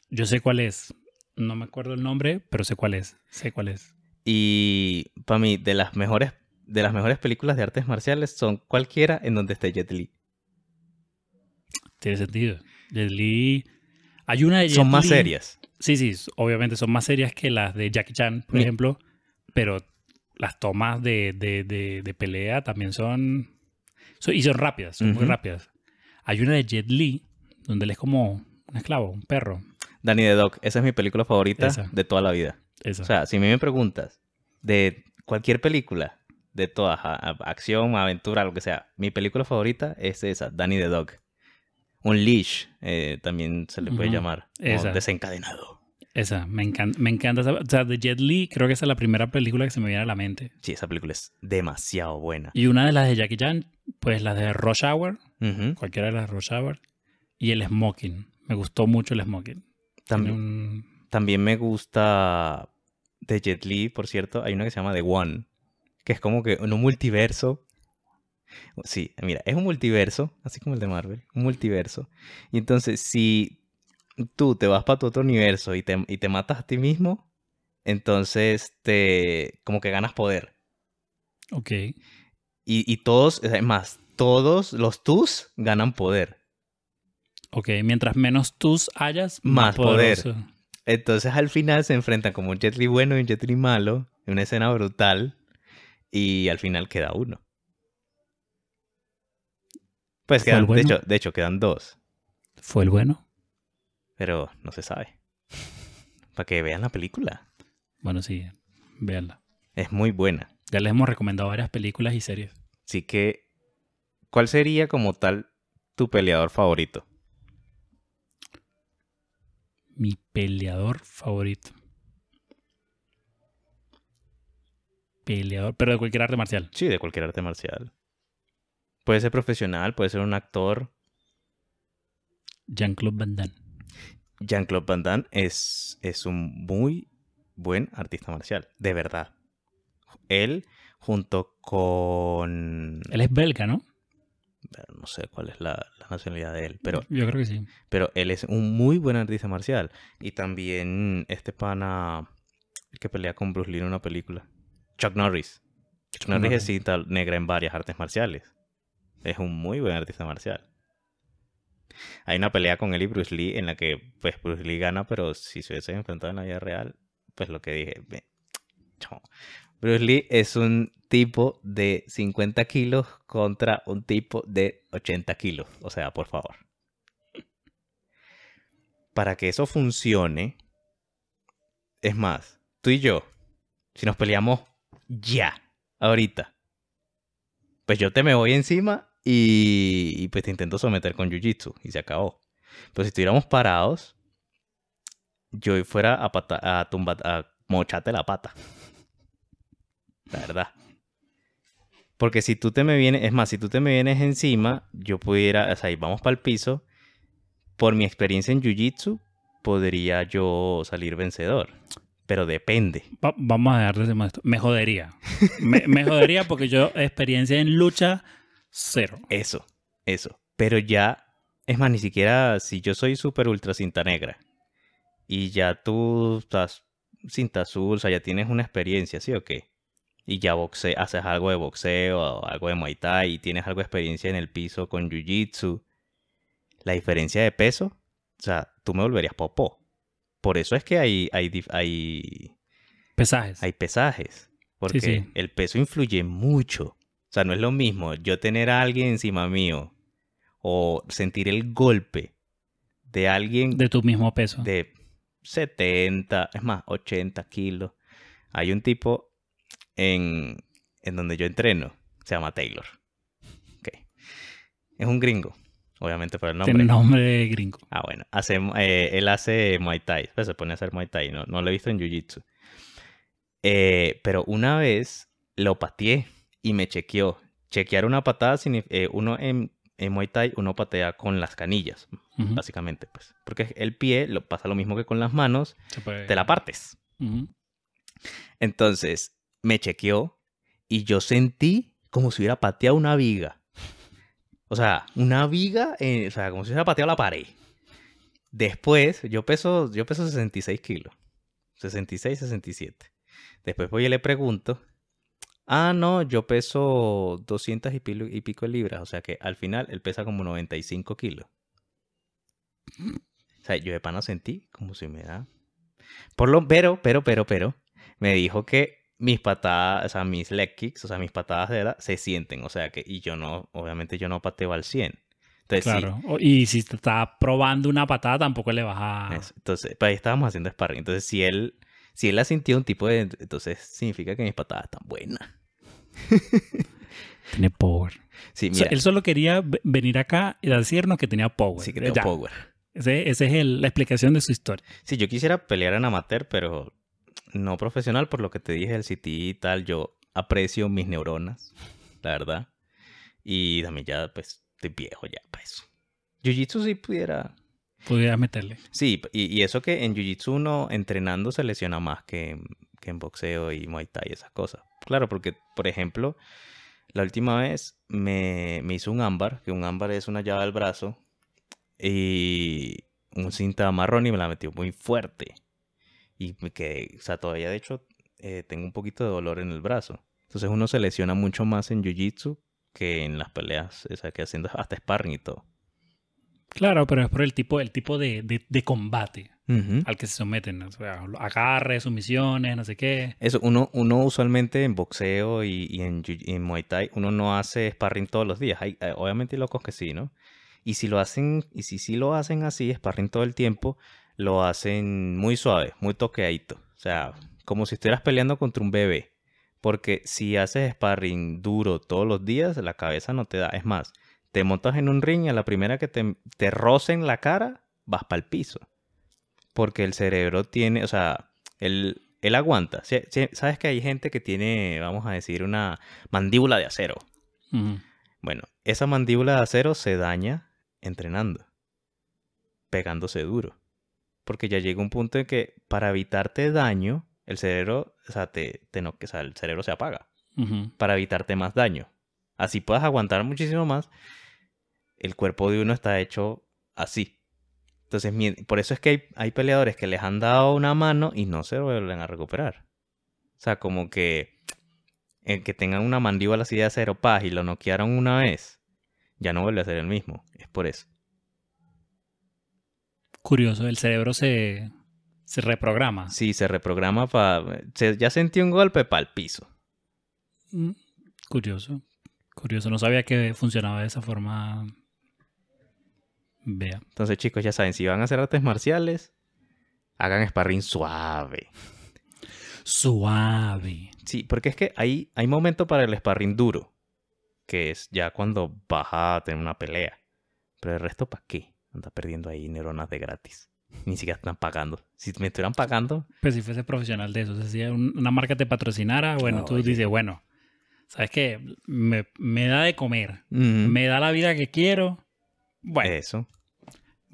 Yo sé cuál es. No me acuerdo el nombre, pero sé cuál es. Sé cuál es. Y para mí, de las mejores, de las mejores películas de artes marciales son cualquiera en donde esté Jet Li. Tiene sentido. Jet Li. Hay una de Jet Son más Li- serias. Sí, sí. Obviamente son más serias que las de Jackie Chan, por Mi- ejemplo. Pero las tomas de, de, de, de pelea también son, Y son rápidas, son muy rápidas. Hay una de Jet Li, donde él es como un esclavo, un perro. Danny the Dog, esa es mi película favorita Esa. de toda la vida. Esa. O sea, si a mí me preguntas de cualquier película, de todas, acción, aventura, lo que sea, mi película favorita es esa, Danny the Dog. Un leash, eh, también se le puede llamar. Esa. desencadenado. Esa, me encanta, me encanta esa. O sea, de Jet Li, creo que esa es la primera película que se me viene a la mente. Sí, esa película es demasiado buena. Y una de las de Jackie Chan, pues las de Rush Hour, cualquiera de las de Rush Hour. Y el Smoking. Me gustó mucho el Smoking. También, un- también me gusta de Jet Li, por cierto, hay una que se llama The One, que es como que en un multiverso. Sí, mira, es un multiverso, así como el de Marvel, un multiverso. Y entonces, si tú te vas para tu otro universo y te, y te matas a ti mismo, entonces te como que ganas poder. Ok. Y, y todos, es más, todos los tus ganan poder. Ok, mientras menos tus hayas, más, Más poder. Entonces al final se enfrentan como un Jet Li bueno y un Jet Li malo, en una escena brutal, y al final queda uno. Pues ¿Fue el quedan, de, hecho, de hecho quedan dos, ¿Fue el bueno? Pero no se sabe. Para que vean la película. Bueno, sí, véanla. Es muy buena. Ya les hemos recomendado varias películas y series. Así que, ¿cuál sería como tal tu peleador favorito? Mi peleador favorito. Peleador, pero de cualquier arte marcial. Sí, de cualquier arte marcial. Puede ser profesional, puede ser un actor. Jean-Claude Van Damme. Jean-Claude Van Damme es, es un muy buen artista marcial, de verdad. Él, junto con... Él es belga, ¿no? No sé cuál es la, la nacionalidad de él, pero, Yo creo que sí. pero él es un muy buen artista marcial. Y también este pana que pelea con Bruce Lee en una película. Chuck Norris. Chuck Norris es cinta negra en varias artes marciales. Es un muy buen artista marcial. Hay una pelea con él y Bruce Lee en la que pues Bruce Lee gana, pero si se hubiese enfrentado en la vida real, pues lo que dije, chamo, Bruce Lee es un tipo de 50 kilos contra un tipo de 80 kilos. O sea, por favor. Para que eso funcione, es más, tú y yo, si nos peleamos ya, ahorita. Pues yo te me voy encima y, y pues te intento someter con jiu-jitsu y se acabó. Pero si estuviéramos parados, yo fuera a, pata, a, tumba, a mocharte la pata. La verdad. Porque si tú te me vienes, es más, si tú te me vienes encima, yo pudiera, o sea, vamos para el piso, por mi experiencia en Jiu-Jitsu, podría yo salir vencedor. Pero depende. Va- vamos a dejar de esto. Me jodería. Me, me jodería porque yo experiencia en lucha cero. Eso, eso. Pero ya, es más, ni siquiera si yo soy super ultra cinta negra y ya tú estás cinta azul, o sea, ya tienes una experiencia, ¿sí o qué? Y ya boxe haces algo de boxeo o algo de Muay Thai y tienes algo de experiencia en el piso con Jiu Jitsu. La diferencia de peso, o sea, tú me volverías popó. Por eso es que hay, hay, hay, Pesajes. hay pesajes. Porque sí. el peso influye mucho. O sea, no es lo mismo yo tener a alguien encima mío o sentir el golpe de alguien de tu mismo peso. de 70, es más, 80 kilos. Hay un tipo en, en donde yo entreno, se llama Taylor. Ok. Es un gringo, obviamente por el nombre. Tiene nombre de gringo. Ah, bueno. Hace, eh, él hace Muay Thai. Pues se pone a hacer Muay Thai. No, no lo he visto en Jiu Jitsu. Eh, pero una vez lo pateé y me chequeó. Chequear una patada, eh, uno en, en Muay Thai, uno patea con las canillas, Ujú. básicamente. pues Porque el pie lo pasa lo mismo que con las manos, te la partes. Ujú. Entonces, me chequeó y yo sentí como si hubiera pateado una viga. O sea, una viga, eh, o sea, como si hubiera pateado la pared. Después, yo peso, yo peso 66 kilos. 66, 67. Después voy y le pregunto. Ah, no, yo peso 200 y, pilo- y pico de libras. O sea que al final él pesa como 95 kilos. O sea, yo de pana sentí como si me da... Por lo, pero, pero, pero, pero, me dijo que mis patadas, o sea, mis leg kicks, o sea, mis patadas de edad, se sienten, o sea, que, y yo no, obviamente yo no pateo al 100. Entonces, Claro. Y si te está probando una patada, tampoco le vas a. eso. Entonces, pues ahí estábamos haciendo sparring. Entonces, si él, si él ha sentido un tipo de, entonces significa que mis patadas están buenas. (laughs) Tiene power. Sí, O sea, mira, él solo quería ve- venir acá y decirnos que tenía power. sí creo Ya. power. Ese es el- la explicación de su historia. Sí, yo quisiera pelear en amateur, pero no profesional, por lo que te dije, el CT y tal, yo aprecio mis neuronas, la verdad. Y también ya, pues, estoy viejo ya para eso. Jiu-Jitsu sí pudiera... Pudieras meterle. Sí, y, y eso que en Jiu-Jitsu uno entrenando se lesiona más que, que en boxeo y Muay Thai y esas cosas. Claro, porque, por ejemplo, la última vez me, me hizo un ámbar, que un ámbar es una llave al brazo, y un cinta marrón y me la metió muy fuerte. Y me quedé, o sea, todavía de hecho eh, tengo un poquito de dolor en el brazo. Entonces uno se lesiona mucho más en Jiu-Jitsu que en las peleas, o sea, que haciendo hasta sparring y todo. Claro, pero es por el tipo, el tipo de, de- de combate al que se someten. O sea, agarres, sumisiones, no sé qué. Eso, uno, uno usualmente en boxeo y, y en, Muay Thai, uno no hace sparring todos los días. Hay, eh, obviamente hay locos que sí, ¿no? Y si lo hacen, y si sí lo hacen así, sparring todo el tiempo, lo hacen muy suave, muy toqueadito. O sea, como si estuvieras peleando contra un bebé. Porque si haces sparring duro todos los días, la cabeza no te da. Es más, te montas en un ring y a la primera que te, te rocen la cara, vas para el piso. Porque el cerebro tiene, o sea, él, él aguanta. Sabes que hay gente que tiene, vamos a decir, una mandíbula de acero. Bueno, esa mandíbula de acero se daña entrenando, pegándose duro. Porque ya llega un punto en que para evitarte daño, el cerebro, o sea, te, te no, o sea, el cerebro se apaga para evitarte más daño. Así puedas aguantar muchísimo más. El cuerpo de uno está hecho así. Entonces, por eso es que hay, hay peleadores que les han dado una mano y no se vuelven a recuperar. O sea, como que el que tengan una mandíbula así de acero paz y lo noquearon una vez, ya no vuelve a ser el mismo. Es por eso. Curioso, el cerebro se, se reprograma. Sí, se reprograma para... Ya sentí un golpe para el piso. Mm, Curioso. Curioso. No sabía que funcionaba de esa forma. Vea. Entonces, chicos, ya saben, si van a hacer artes marciales, hagan sparring suave. Suave. Sí, porque es que hay, hay momento para el sparring duro, que es ya cuando vas a tener una pelea. Pero el resto, ¿para qué? Anda perdiendo ahí neuronas de gratis. Ni siquiera están pagando. Si me estuvieran pagando, Pues si fuese profesional de eso, o sea, si un- una marca te patrocinara, bueno, No, tú oye. dices, bueno, ¿sabes qué? Me, me da de comer, mm, me da la vida que quiero. Bueno, eso.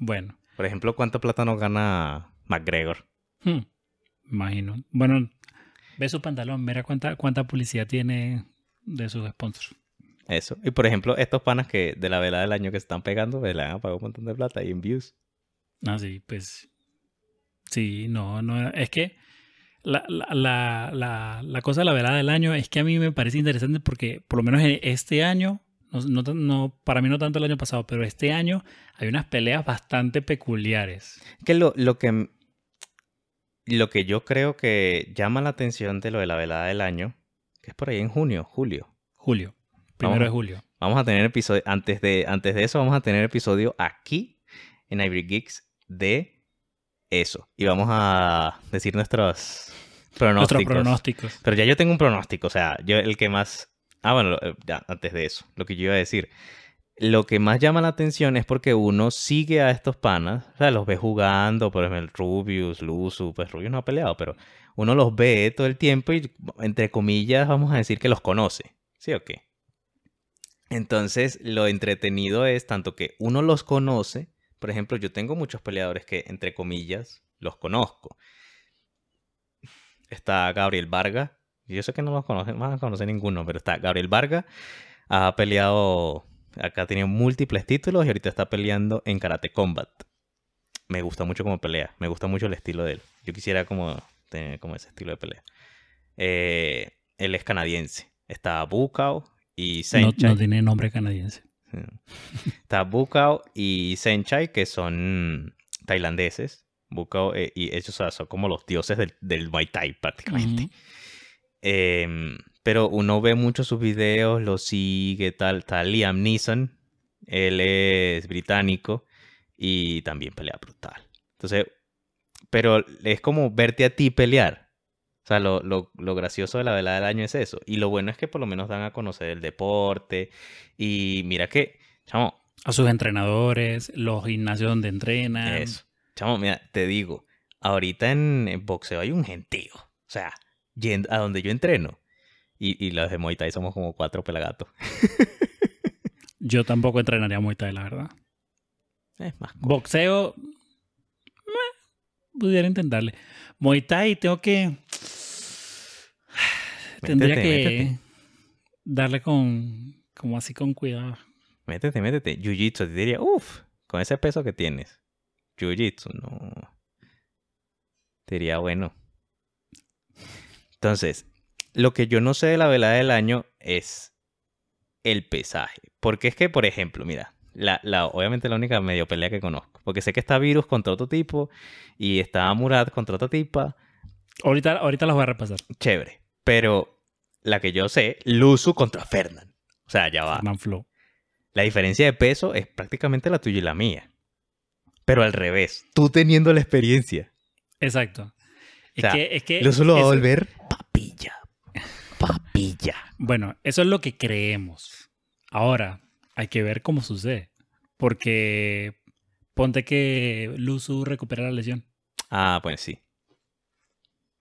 Bueno, Por ejemplo, ¿cuánta plata nos gana McGregor? hmm, imagino. Bueno, ve su pantalón, mira cuánta, cuánta publicidad tiene de sus sponsors. Eso. Y por ejemplo, estos panas que de la velada del año que se están pegando, pues, le han pagado un montón de plata y en views. Ah, sí, pues. Sí, no, no. Es que la, la, la, la, la cosa de la velada del año es que a mí me parece interesante porque, por lo menos en este año, no, no para mí no tanto el año pasado, pero este año hay unas peleas bastante peculiares. Que lo, lo que lo que yo creo que llama la atención de lo de la velada del año, que es por ahí en junio, julio. Julio, primero Vamos. de julio. Vamos a tener episodio, antes de, antes de eso vamos a tener episodio aquí en Ivory Geeks de eso. Y vamos a decir nuestros pronósticos. Nuestros pronósticos. Pero ya yo tengo un pronóstico, o sea, yo el que más... Ah, bueno, eh, ya, antes de eso, lo que yo iba a decir. Lo que más llama la atención es porque uno sigue a estos panas, o sea, los ve jugando, por ejemplo, Rubius, Luzu, pues Rubius no ha peleado, pero uno los ve todo el tiempo y, entre comillas, vamos a decir que los conoce, ¿sí o qué? Entonces, lo entretenido es tanto que uno los conoce, por ejemplo, yo tengo muchos peleadores que, entre comillas, los conozco. Está Gabriel Varga, yo sé que no los conocen, no conoce ninguno, pero está Gabriel Varga, ha peleado, acá ha tenido múltiples títulos y ahorita está peleando en Karate Combat. Me gusta mucho como pelea, me gusta mucho el estilo de él. Yo quisiera como tener como ese estilo de pelea. Eh, él es canadiense. Está Bukao y No, Senchai. no tiene nombre canadiense. Está Bukao y Senchai, que son tailandeses. Bukao eh, y ellos o sea, son como los dioses del, del Muay Thai prácticamente. Em, pero uno ve mucho sus videos, lo sigue, tal, tal. Liam Neeson, él es británico y también pelea brutal. Entonces, pero es como verte a ti pelear. O sea, lo, lo, lo gracioso de la velada del año es eso. Y lo bueno es que por lo menos dan a conocer el deporte. Y mira que, chamo, A sus entrenadores, los gimnasios donde entrenan. eso. Chamo, mira, te digo, ahorita en, en boxeo hay un gentío. O sea, yendo a donde yo entreno. Y, y los de Muay Thai somos como cuatro pelagatos. Yo tampoco entrenaría Muay Thai, la verdad. Es más. Boxeo, meh, pudiera intentarle. Muay Thai tengo que... (sighs) Tendría que métete. darle con... Como así con cuidado. Métete, métete. Jiu-Jitsu, te diría, uff, con ese peso que tienes. Jiu-Jitsu, no. Te diría, bueno. Entonces, lo que yo no sé de la velada del año es el pesaje. Porque es que, por ejemplo, mira, la, la, obviamente la única medio pelea que conozco. Porque sé que está Virus contra otro tipo y está Murat contra otra tipa. Ahorita, ahorita las voy a repasar. Chévere. Pero la que yo sé, Luzu contra Fernand. O sea, ya va. Fernand Flo. La diferencia de peso es prácticamente la tuya y la mía. Pero al revés, tú teniendo la experiencia. Exacto. Es sea, que, es que Lo solo va a volver. Bueno, eso es lo que creemos. Ahora, hay que ver cómo sucede. Porque ponte que Luzu recupera la lesión. Ah, pues sí.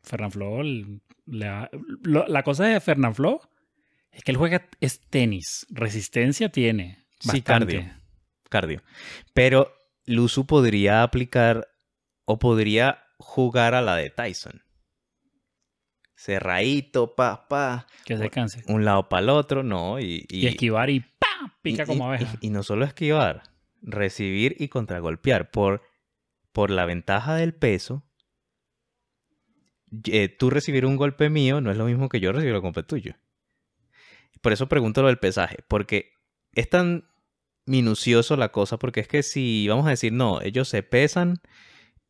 Fernand Flo, l- le ha- lo- la cosa de Fernand Flo es que él juega es tenis. Resistencia tiene. Sí, Bastante. cardio. Cardio. Pero Luzu podría aplicar o podría jugar a la de Tyson. Cerradito, pa, pa. Que se canse. Un lado para el otro, no. Y, Y, esquivar y ¡pam! Pica y- como abeja. Y, y no solo esquivar, recibir y contragolpear. Por, por la ventaja del peso, eh, tú recibir un golpe mío no es lo mismo que yo recibir un golpe tuyo. Por eso pregunto lo del pesaje, porque es tan minucioso la cosa, porque es que si vamos a decir, no, ellos se pesan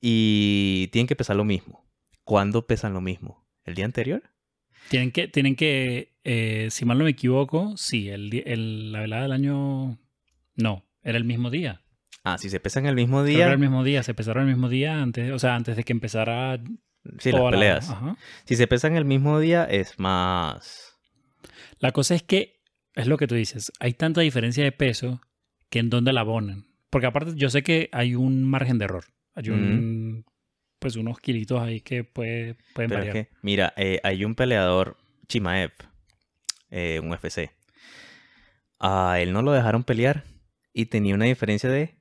y tienen que pesar lo mismo. ¿Cuándo pesan lo mismo? ¿El día anterior? Tienen que, tienen que eh, si mal no me equivoco, sí, el, el- la velada del año. No, era el mismo día. Ah, si se pesan el mismo día. Era el mismo día, se empezaron el mismo día antes, o sea, antes de que empezara Sí, las la- peleas. Si se pesan el mismo día, es más. La cosa es que, es lo que tú dices, hay tanta diferencia de peso que en dónde la abonan. Porque aparte yo sé que hay un margen de error. Hay un, pues unos kilitos ahí que puede, pueden Pero es variar. que, mira, eh, hay un peleador, Chimaev, eh, un UFC. A él no lo dejaron pelear y tenía una diferencia de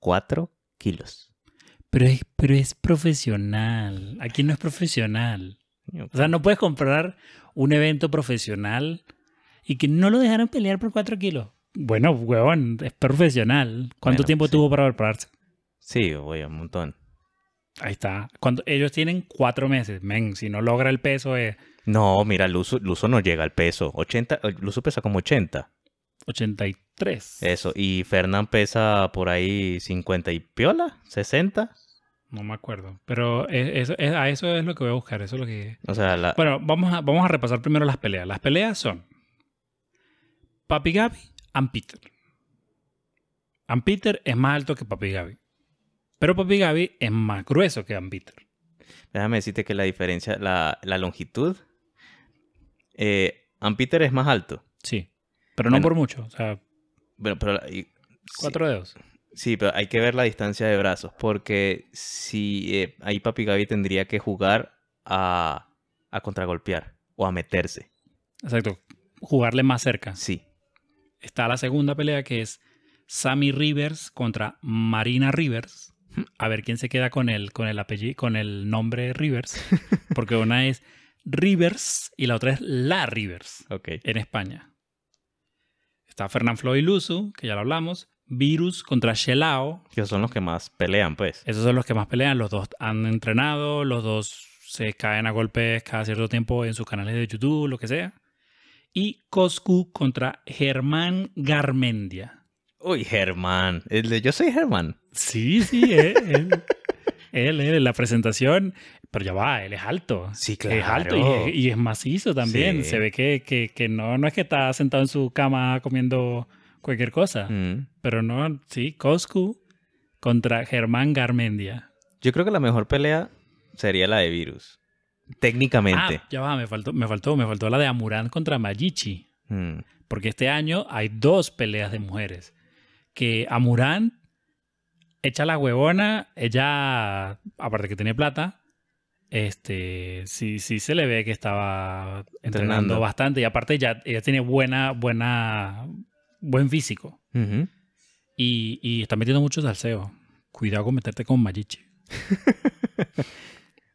4 kilos. Pero, es, pero es profesional. Aquí no es profesional. O sea, no puedes comprar un evento profesional y que no lo dejaron pelear por 4 kilos. Bueno, huevón, es profesional. ¿Cuánto Bueno, tiempo sí. tuvo para prepararse? Sí, voy un montón. Ahí está. Cuando ellos tienen cuatro meses, men, si no logra el peso es No, mira, Luso, Luso no llega al peso. 80, eh, Luso pesa como 80. 83. Eso. Y Fernán pesa por ahí 50 y piola, 60. No me acuerdo. Pero es- es- es- a eso es lo que voy a buscar. Eso es lo que. O sea, la, Bueno, vamos a, vamos a repasar primero las peleas. Las peleas son Papi Gaby and Peter. And Peter es más alto que Papi Gaby. Pero Papi Gaby es más grueso que And Peter. déjame decirte que la diferencia, la, la longitud. Eh, Peter es más alto. Sí. Pero no por mucho. O sea, Bueno, pero sí, cuatro dedos. sí, pero hay que ver la distancia de brazos. Porque si eh, ahí Papi Gaby tendría que jugar a, a contragolpear o a meterse. Exacto. Jugarle más cerca. Sí. Está la segunda pelea que es Sammy Rivers contra Marina Rivers. A ver quién se queda con el, con el apellido, con el nombre Rivers. Porque una es Rivers y la otra es La Rivers Ok. en España. Está Fernán Floyd Luzu, que ya lo hablamos. Virus contra Shelao. Que son los que más pelean, pues. Esos son los que más pelean. Los dos han entrenado. Los dos se caen a golpes cada cierto tiempo en sus canales de YouTube, lo que sea. Y Coscu contra Germán Garmendia. Uy, Germán. Yo soy Germán. Sí, sí, él, él, él, la presentación, pero ya va, él es alto. Sí, Es alto y es, y es macizo también. Sí. Se ve que, que, que no, no es que está sentado en su cama comiendo cualquier cosa, Mm. pero no, sí, Coscu contra Germán Garmendia. Yo creo que la mejor pelea sería la de Virus. Técnicamente. Ah, ya va, me faltó, me faltó, me faltó la de Amurán contra Mayichi. Mm. Porque este año hay dos peleas de mujeres. Que Amurán echa la huevona, ella, aparte que tiene plata, este, sí, sí se le ve que estaba entrenando, Entrenando. bastante. Y aparte ya, ella tiene buena, buena, buen físico. Y, y está metiendo mucho salseo. Cuidado con meterte con Mayichi. (laughs)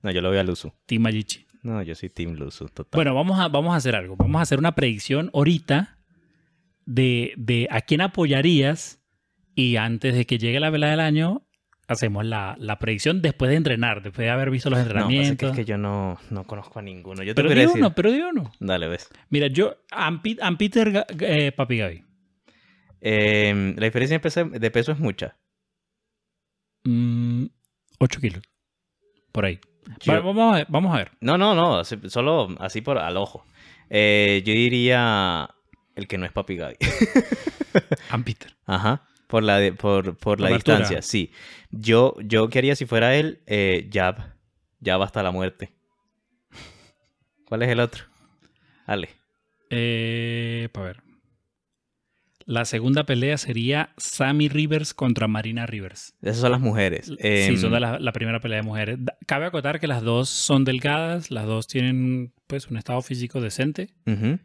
No, yo lo voy a Luzu. Team Mayichi. No, yo soy Team Luzu, total. Bueno, vamos a, vamos a hacer algo. Vamos a hacer una predicción ahorita de, de a quién apoyarías y antes de que llegue la vela del año hacemos la, la predicción después de entrenar, después de haber visto los no, que entrenamientos. es que yo no, no conozco a ninguno. Yo te pero di decir... uno, pero di uno. Dale, ves. Mira, yo, Am Peter Ga- eh, Papi Gaby. Eh, la diferencia de peso, de peso es mucha. 8 Mm, kilos. Por ahí. Yo- Vale, vamos, a ver, vamos a ver. No, no, no. Solo así por al ojo. Eh, yo diría el que no es Papi Gaby. (laughs) Am Peter. Ajá. Por la, de- por, por la distancia, sí. Yo, yo ¿qué haría si fuera él? Eh, jab. Jab hasta la muerte. ¿Cuál es el otro? Dale. Eh, para ver. La segunda pelea sería Sammy Rivers contra Marina Rivers. Esas son las mujeres. sí, Em, son de la, la primera pelea de mujeres. Cabe acotar que las dos son delgadas, las dos tienen pues un estado físico decente. ujú.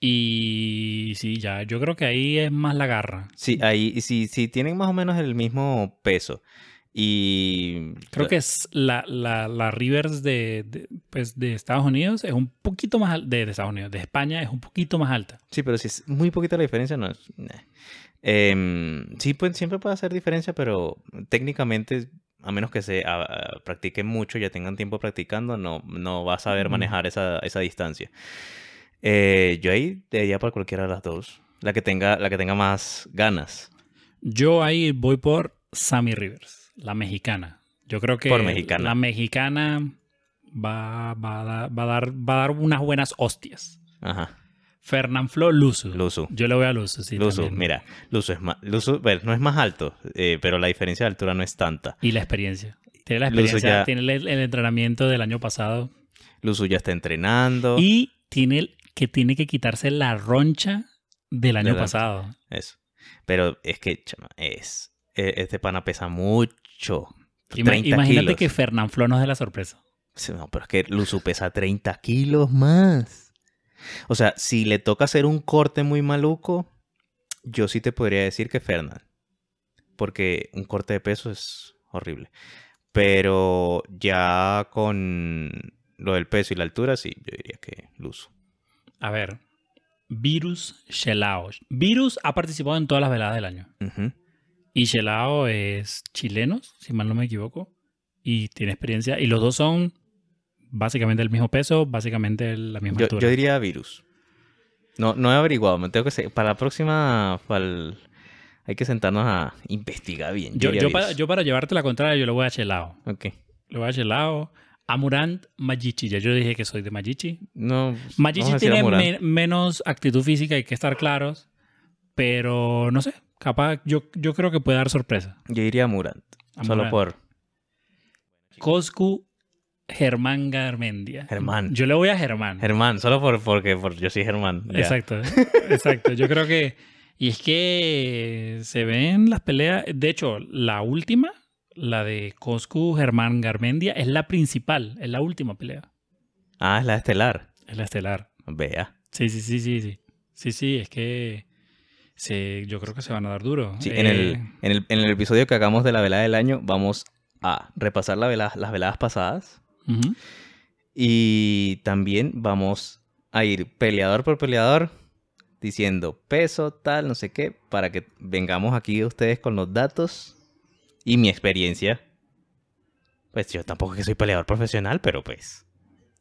Y sí, ya, yo creo que ahí es más la garra. Sí, ahí, si, si tienen más o menos el mismo peso. Y. Creo que es la, la, la Rivers de, de, pues, de Estados Unidos es un poquito más al- de, de Estados Unidos, de España es un poquito más alta. Sí, pero si es muy poquita la diferencia, no es. nah. Em, sí, pues siempre puede hacer diferencia, pero técnicamente, a menos que se a- a- practiquen mucho, ya tengan tiempo practicando, no, no va a saber manejar esa, esa distancia. Eh, yo ahí daría por cualquiera de las dos. La que tenga, la que tenga más ganas. Yo ahí voy por Sammy Rivers, la mexicana. Yo creo que Por mexicana. la mexicana va, va, a dar, va, a dar, va a dar unas buenas hostias. Ajá. Fernán Flo Luzu. Luzu. Yo le voy a Luzu, sí. Luzu, también. mira, Luzu es más, Luzu, bueno, no es más alto, eh, pero la diferencia de altura no es tanta. Y la experiencia. Tiene la experiencia, ya- tiene el, el entrenamiento del año pasado. Luzu ya está entrenando. Y tiene el- que tiene que quitarse la roncha del año pasado. Eso. Pero es que, chama, es. e- Este pana pesa mucho. Ima- 30 imagínate kilos. que Fernán Flo nos dé la sorpresa. No, pero es que Luzu pesa 30 kilos más. O sea, si le toca hacer un corte muy maluco, yo sí te podría decir que Fernand. Porque un corte de peso es horrible. Pero ya con lo del peso y la altura, sí, yo diría que Luzu. A ver. Virus Shelao. Virus ha participado en todas las veladas del año. Y Shelao es chileno, si mal no me equivoco. Y tiene experiencia. Y los dos son básicamente el mismo peso, básicamente la misma Yo, altura. yo diría virus. No, no he averiguado, me tengo que para la próxima para el- hay que sentarnos a investigar bien. Yo, para, yo para llevarte la contraria, yo lo voy a Shelao. Ok. Le voy a Shelao. Amurant, Majichi. Ya yo dije que soy de Majichi. No. Majichi a tiene me- menos actitud física, hay que estar claros. Pero no sé, capaz, yo, yo creo que puede dar sorpresa. Yo diría Murant. Solo Amurant. por Coscu, Germán Garmendia. Germán. Yo le voy a Germán. Germán, solo por porque por, yo soy Germán. ya. Exacto, exacto. Yo creo que. Y es que se ven las peleas. De hecho, la última, la de Coscu Germán Garmendia, es la principal, es la última pelea. Ah, es la estelar. Es la estelar. Vea. Sí, sí, sí, sí, sí. Sí, sí, es que se, yo creo que se van a dar duro. Sí, en, el, Eh, en, el, en el episodio que hagamos de la velada del año, vamos a repasar la vela- las veladas pasadas. Y también vamos a ir peleador por peleador diciendo peso, tal, no sé qué, para que vengamos aquí ustedes con los datos y mi experiencia. Pues yo tampoco es que soy peleador profesional, pero pues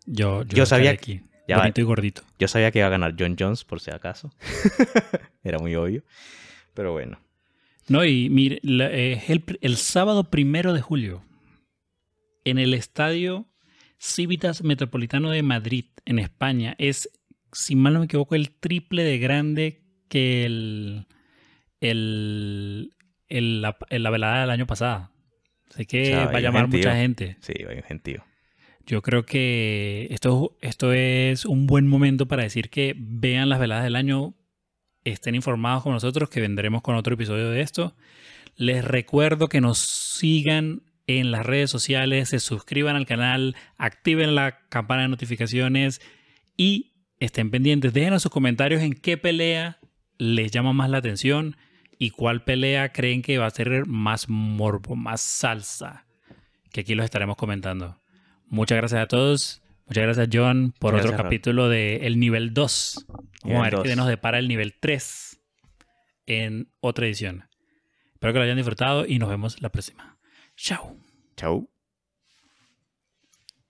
Yo, Yo sabía aquí. Ya va. bonito y gordito. yo sabía que iba a ganar John Jones por si acaso. (laughs) Era muy obvio. Pero bueno. No, y mire, la- eh, el, el sábado primero de julio, en el estadio Civitas Metropolitano de Madrid, en España, es, si mal no me equivoco, el triple de grande que el, el, el- la, la velada del año pasado. Así que O sea, va a llamar gentío. mucha gente. Sí, hay un gentío. Yo creo que esto, esto es un buen momento para decir que vean las veladas del año, estén informados con nosotros, que vendremos con otro episodio de esto. Les recuerdo que nos sigan en las redes sociales, se suscriban al canal, activen la campana de notificaciones y estén pendientes. Déjenos sus comentarios en qué pelea les llama más la atención y cuál pelea creen que va a ser más morbo, más salsa, que aquí los estaremos comentando. Muchas gracias a todos. Muchas gracias, John, por Gracias, otro capítulo de el nivel 2. Vamos Nivel a ver qué 2. nos depara el nivel 3 en otra edición. Espero que lo hayan disfrutado y nos vemos la próxima. Chao. Chau.